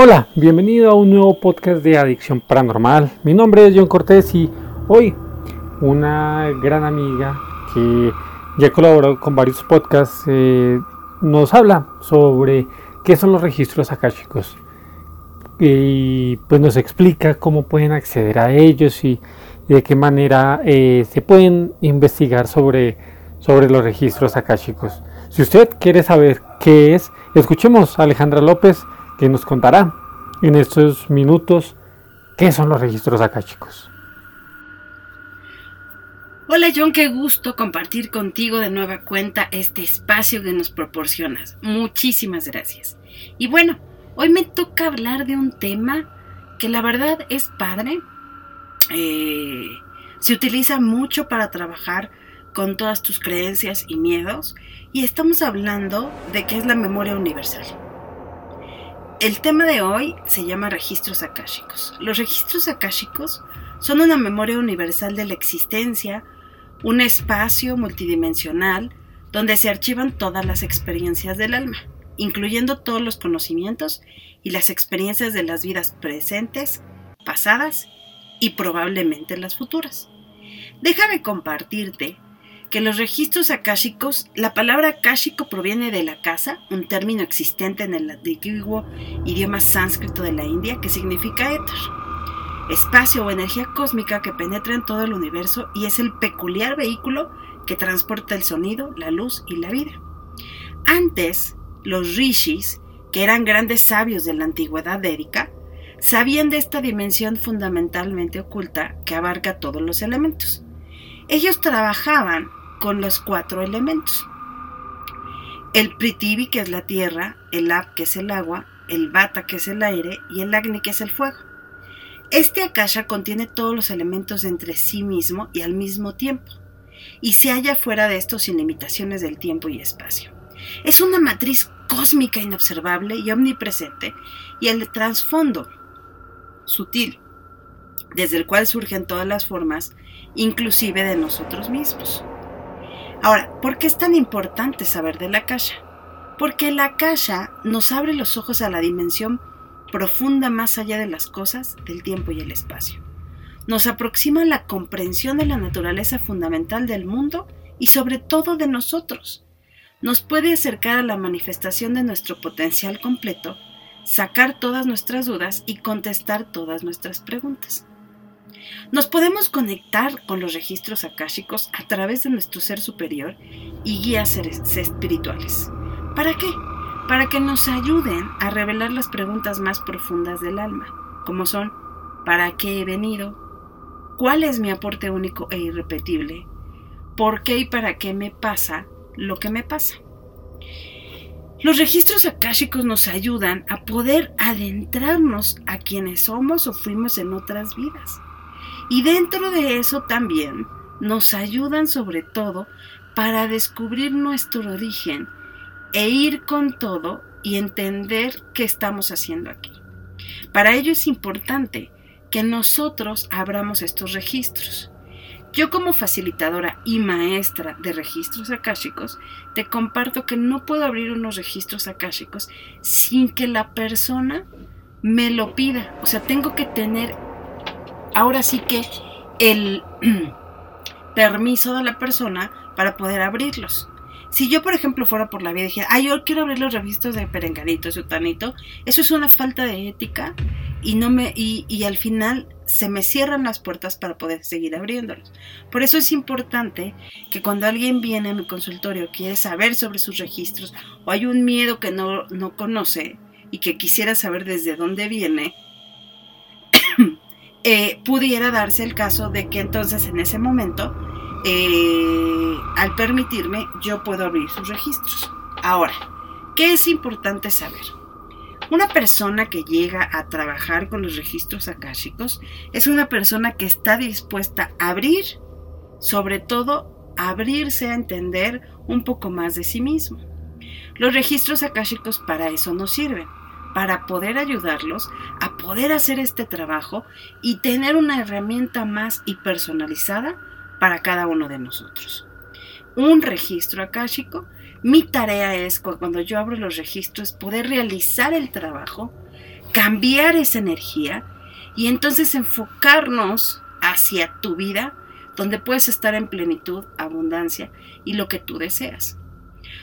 Hola, bienvenido a un nuevo podcast de Adicción Paranormal. Mi nombre es John Cortés y hoy una gran amiga que ya colaborado con varios podcasts eh, nos habla sobre qué son los registros akáshicos y pues nos explica cómo pueden acceder a ellos y, de qué manera eh, se pueden investigar sobre, sobre los registros akáshicos. Si usted quiere saber qué es, escuchemos a Alejandra López que nos contará en estos minutos qué son los registros acá, chicos. Hola John, qué gusto compartir contigo de nueva cuenta este espacio que nos proporcionas. Muchísimas gracias. Y bueno, hoy me toca hablar de un tema que la verdad es padre. Eh, se utiliza mucho para trabajar con todas tus creencias y miedos y estamos hablando de qué es la memoria universal. El tema de hoy se llama registros akáshicos. Los registros akáshicos son una memoria universal de la existencia, un espacio multidimensional donde se archivan todas las experiencias del alma, incluyendo todos los conocimientos y las experiencias de las vidas presentes, pasadas y probablemente las futuras. Déjame compartirte que los registros akáshicos, la palabra akáshico proviene de la casa, un término existente en el antiguo idioma sánscrito de la India que significa éter, espacio o energía cósmica que penetra en todo el universo y es el peculiar vehículo que transporta el sonido, la luz y la vida. Antes, los rishis, que eran grandes sabios de la antigüedad védica, sabían de esta dimensión fundamentalmente oculta que abarca todos los elementos. Ellos trabajaban con los cuatro elementos. El Pritivi, que es la tierra, el Ap, que es el agua, el Vata, que es el aire, y el Agni, que es el fuego. Este Akasha contiene todos los elementos entre sí mismo y al mismo tiempo, y se halla fuera de estos sin limitaciones del tiempo y espacio. Es una matriz cósmica inobservable y omnipresente, y el trasfondo sutil, desde el cual surgen todas las formas, inclusive de nosotros mismos. Ahora, ¿por qué es tan importante saber de la Akasha? Porque la Akasha nos abre los ojos a la dimensión profunda más allá de las cosas, del tiempo y el espacio. Nos aproxima a la comprensión de la naturaleza fundamental del mundo y sobre todo de nosotros. Nos puede acercar a la manifestación de nuestro potencial completo, sacar todas nuestras dudas y contestar todas nuestras preguntas. Nos podemos conectar con los registros akáshicos a través de nuestro ser superior y guías espirituales. ¿Para qué? Para que nos ayuden a revelar las preguntas más profundas del alma, como son ¿para qué he venido? ¿Cuál es mi aporte único e irrepetible? ¿Por qué y para qué me pasa lo que me pasa? Los registros akáshicos nos ayudan a poder adentrarnos a quienes somos o fuimos en otras vidas. Y dentro de eso también nos ayudan sobre todo para descubrir nuestro origen e ir con todo y entender qué estamos haciendo aquí. Para ello es importante que nosotros abramos estos registros. Yo como facilitadora y maestra de registros akáshicos, te comparto que no puedo abrir unos registros akáshicos sin que la persona me lo pida. O sea, tengo que tener ahora sí que el permiso de la persona para poder abrirlos. Si yo, por ejemplo, fuera por la vida y dijera, ay, yo quiero abrir los registros de Perenganito, Sutanito, eso es una falta de ética y, no me, y, y al final se me cierran las puertas para poder seguir abriéndolos. Por eso es importante que cuando alguien viene a mi consultorio, quiere saber sobre sus registros o hay un miedo que no, no conoce y que quisiera saber desde dónde viene, Eh, pudiera darse el caso de que entonces en ese momento, eh, al permitirme, yo puedo abrir sus registros. Ahora, ¿qué es importante saber? Una persona que llega a trabajar con los registros akáshicos es una persona que está dispuesta a abrir, sobre todo abrirse a entender un poco más de sí mismo. Los registros akáshicos para eso nos sirven para poder ayudarlos a poder hacer este trabajo y tener una herramienta más y personalizada para cada uno de nosotros. Un registro akáshico, mi tarea es cuando yo abro los registros poder realizar el trabajo cambiar esa energía y entonces enfocarnos hacia tu vida, donde puedes estar en plenitud, abundancia y lo que tú deseas.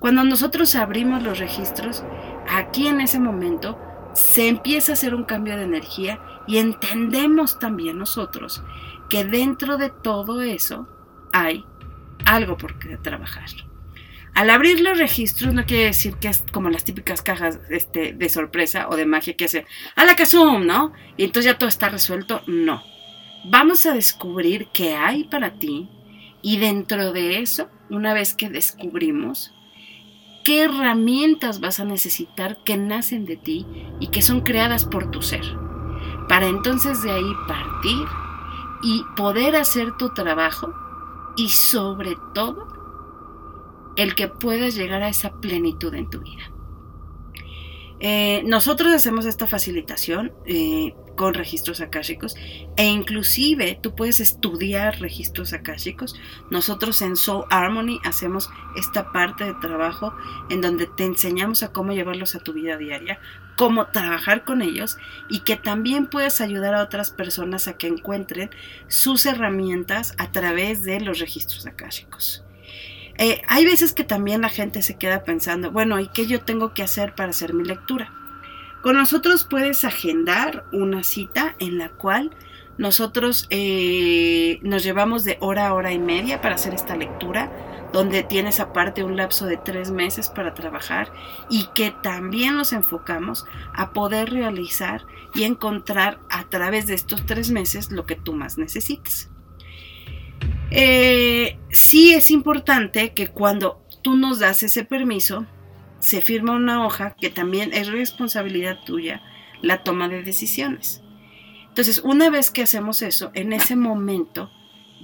Cuando nosotros abrimos los registros, aquí en ese momento se empieza a hacer un cambio de energía y entendemos también nosotros que dentro de todo eso hay algo por qué trabajar. Al abrir los registros no quiere decir que es como las típicas cajas este, de sorpresa o de magia que hace a la casum, ¿no? Y entonces ya todo está resuelto. No. Vamos a descubrir qué hay para ti y dentro de eso, una vez que descubrimos, qué herramientas vas a necesitar que nacen de ti y que son creadas por tu ser. Para entonces de ahí partir y poder hacer tu trabajo y sobre todo el que puedas llegar a esa plenitud en tu vida. Eh, nosotros hacemos esta facilitación eh, con registros akáshicos e inclusive tú puedes estudiar registros akáshicos. Nosotros en Soul Harmony hacemos esta parte de trabajo en donde te enseñamos a cómo llevarlos a tu vida diaria, cómo trabajar con ellos y que también puedes ayudar a otras personas a que encuentren sus herramientas a través de los registros akáshicos. Eh, hay veces que también la gente se queda pensando, bueno, ¿y qué yo tengo que hacer para hacer mi lectura? Con nosotros puedes agendar una cita en la cual nosotros eh, nos llevamos de hora a hora y media para hacer esta lectura, donde tienes aparte un lapso de tres meses para trabajar y que también nos enfocamos a poder realizar y encontrar a través de estos tres meses lo que tú más necesites. Eh, sí es importante que cuando tú nos das ese permiso, se firma una hoja que también es responsabilidad tuya la toma de decisiones. Entonces, una vez que hacemos eso, en ese momento,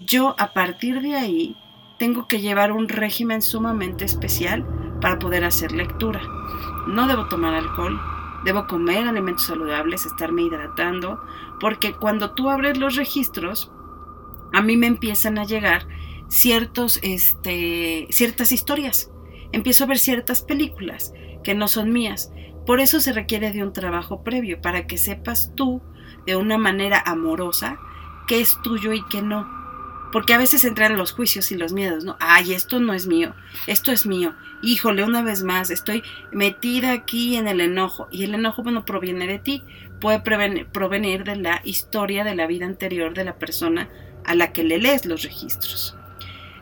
yo a partir de ahí tengo que llevar un régimen sumamente especial para poder hacer lectura. No debo tomar alcohol, debo comer alimentos saludables, estarme hidratando, porque cuando tú abres los registros, a mí me empiezan a llegar ciertos, este, ciertas historias. Empiezo a ver ciertas películas que no son mías. Por eso se requiere de un trabajo previo, para que sepas tú de una manera amorosa qué es tuyo y qué no. Porque a veces entran los juicios y los miedos, ¿no? Ay, esto no es mío, esto es mío. Híjole, una vez más, estoy metida aquí en el enojo. Y el enojo, bueno, proviene de ti, puede provenir de la historia de la vida anterior de la persona a la que le lees los registros.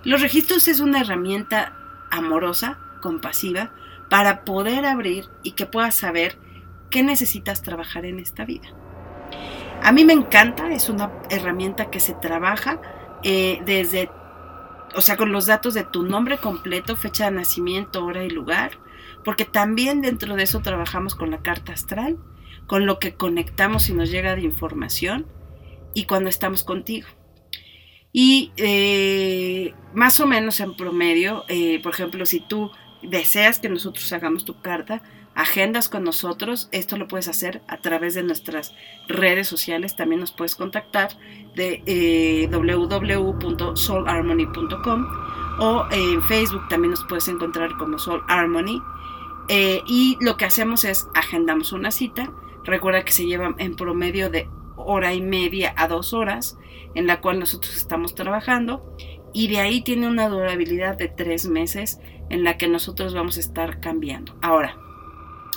Los registros es una herramienta amorosa, compasiva, para poder abrir y que puedas saber qué necesitas trabajar en esta vida. A mí me encanta, es una herramienta que se trabaja eh, desde, o sea, con los datos de tu nombre completo, fecha de nacimiento, hora y lugar, porque también dentro de eso trabajamos con la carta astral, con lo que conectamos y nos llega de información y cuando estamos contigo. Y eh, más o menos en promedio, eh, por ejemplo, si tú deseas que nosotros hagamos tu carta, agendas con nosotros, esto lo puedes hacer a través de nuestras redes sociales, también nos puedes contactar de eh, www.soulharmony.com o en Facebook también nos puedes encontrar como Soul Harmony. y lo que hacemos es agendamos una cita, recuerda que se lleva en promedio de hora y media a dos horas en la cual nosotros estamos trabajando y de ahí tiene una durabilidad de tres meses en la que nosotros vamos a estar cambiando. Ahora,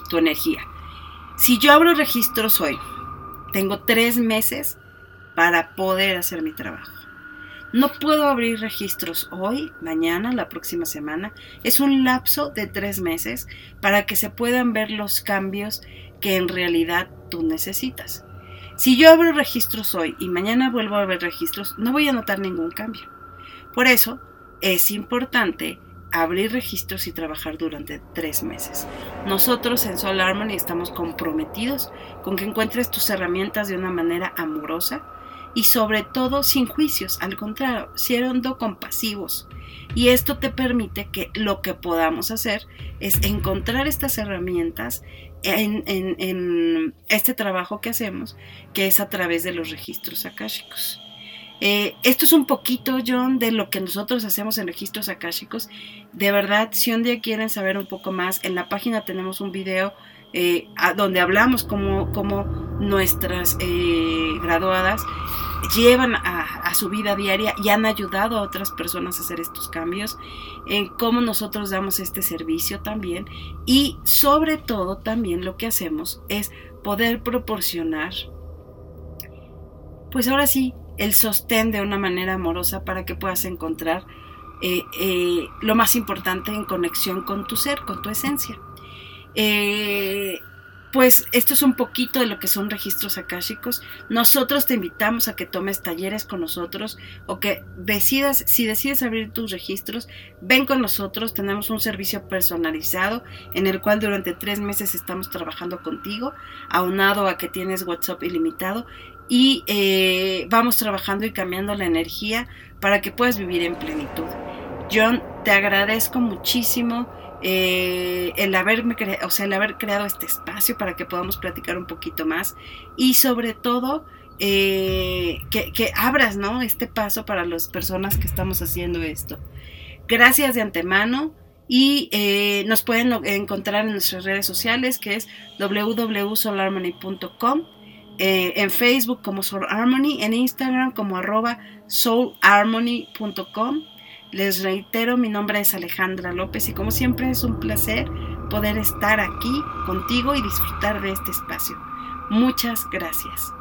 tu energía. Si yo abro registros hoy, tengo tres meses para poder hacer mi trabajo. No puedo abrir registros hoy, mañana, la próxima semana. Es un lapso de tres meses para que se puedan ver los cambios que en realidad tú necesitas. Si yo abro registros hoy y mañana vuelvo a ver registros, no voy a notar ningún cambio. Por eso es importante abrir registros y trabajar durante tres meses. Nosotros en Soul Harmony estamos comprometidos con que encuentres tus herramientas de una manera amorosa y sobre todo sin juicios, al contrario, siendo compasivos. Y esto te permite que lo que podamos hacer es encontrar estas herramientas en, este trabajo que hacemos, que es a través de los registros akáshicos. Eh, esto es un poquito, John, de lo que nosotros hacemos en registros akáshicos. De verdad, si un día quieren saber un poco más, en la página tenemos un video eh, donde hablamos como, como nuestras eh, graduadas llevan a, su vida diaria y han ayudado a otras personas a hacer estos cambios, en cómo nosotros damos este servicio también y sobre todo también lo que hacemos es poder proporcionar, pues ahora sí, el sostén de una manera amorosa para que puedas encontrar eh, eh, lo más importante en conexión con tu ser, con tu esencia. Eh, pues esto es un poquito de lo que son registros akáshicos. Nosotros te invitamos a que tomes talleres con nosotros o que decidas, si decides abrir tus registros, ven con nosotros. Tenemos un servicio personalizado en el cual durante tres meses estamos trabajando contigo, aunado a que tienes WhatsApp ilimitado y eh, vamos trabajando y cambiando la energía para que puedas vivir en plenitud. John, te agradezco muchísimo eh, el, o sea, el haber creado este espacio para que podamos platicar un poquito más y sobre todo eh, que, abras ¿no? este paso para las personas que estamos haciendo esto. Gracias de antemano y eh, nos pueden encontrar en nuestras redes sociales que es www.soulharmony.com, en Facebook como Soul Harmony, en Instagram como arroba soulharmony.com les reitero, mi nombre es Alejandra López y como siempre es un placer poder estar aquí contigo y disfrutar de este espacio. Muchas gracias.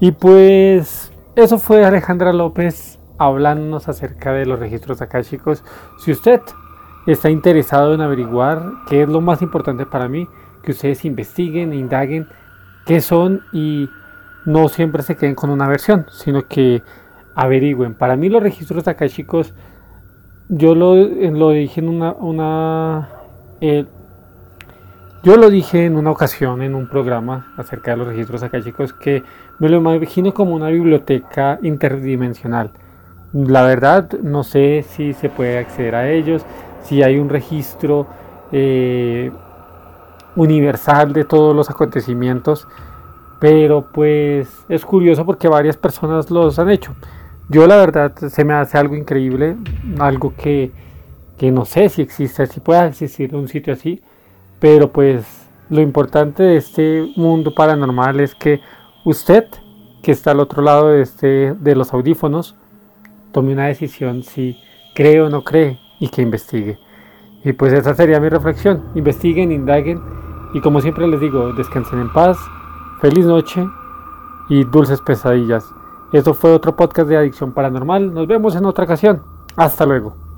Y pues eso fue Alejandra López hablándonos acerca de los registros acá chicos. Si usted está interesado en averiguar qué es lo más importante para mí, que ustedes investiguen, e indaguen qué son y no siempre se queden con una versión, sino que averigüen. Para mí los registros acá chicos, yo lo, dije en una... una eh, yo lo dije en una ocasión en un programa acerca de los registros acá chicos que me lo imagino como una biblioteca interdimensional. La verdad no sé si se puede acceder a ellos, si hay un registro eh, universal de todos los acontecimientos, pero pues es curioso porque varias personas los han hecho. Yo la verdad se me hace algo increíble, algo que, que no sé si existe, si puede existir un sitio así, pero pues lo importante de este mundo paranormal es que usted, que está al otro lado de, este, de los audífonos, tome una decisión si cree o no cree y que investigue. Y pues esa sería mi reflexión. Investiguen, indaguen y como siempre les digo, descansen en paz, feliz noche y dulces pesadillas. Esto fue otro podcast de Adicción Paranormal. Nos vemos en otra ocasión. Hasta luego.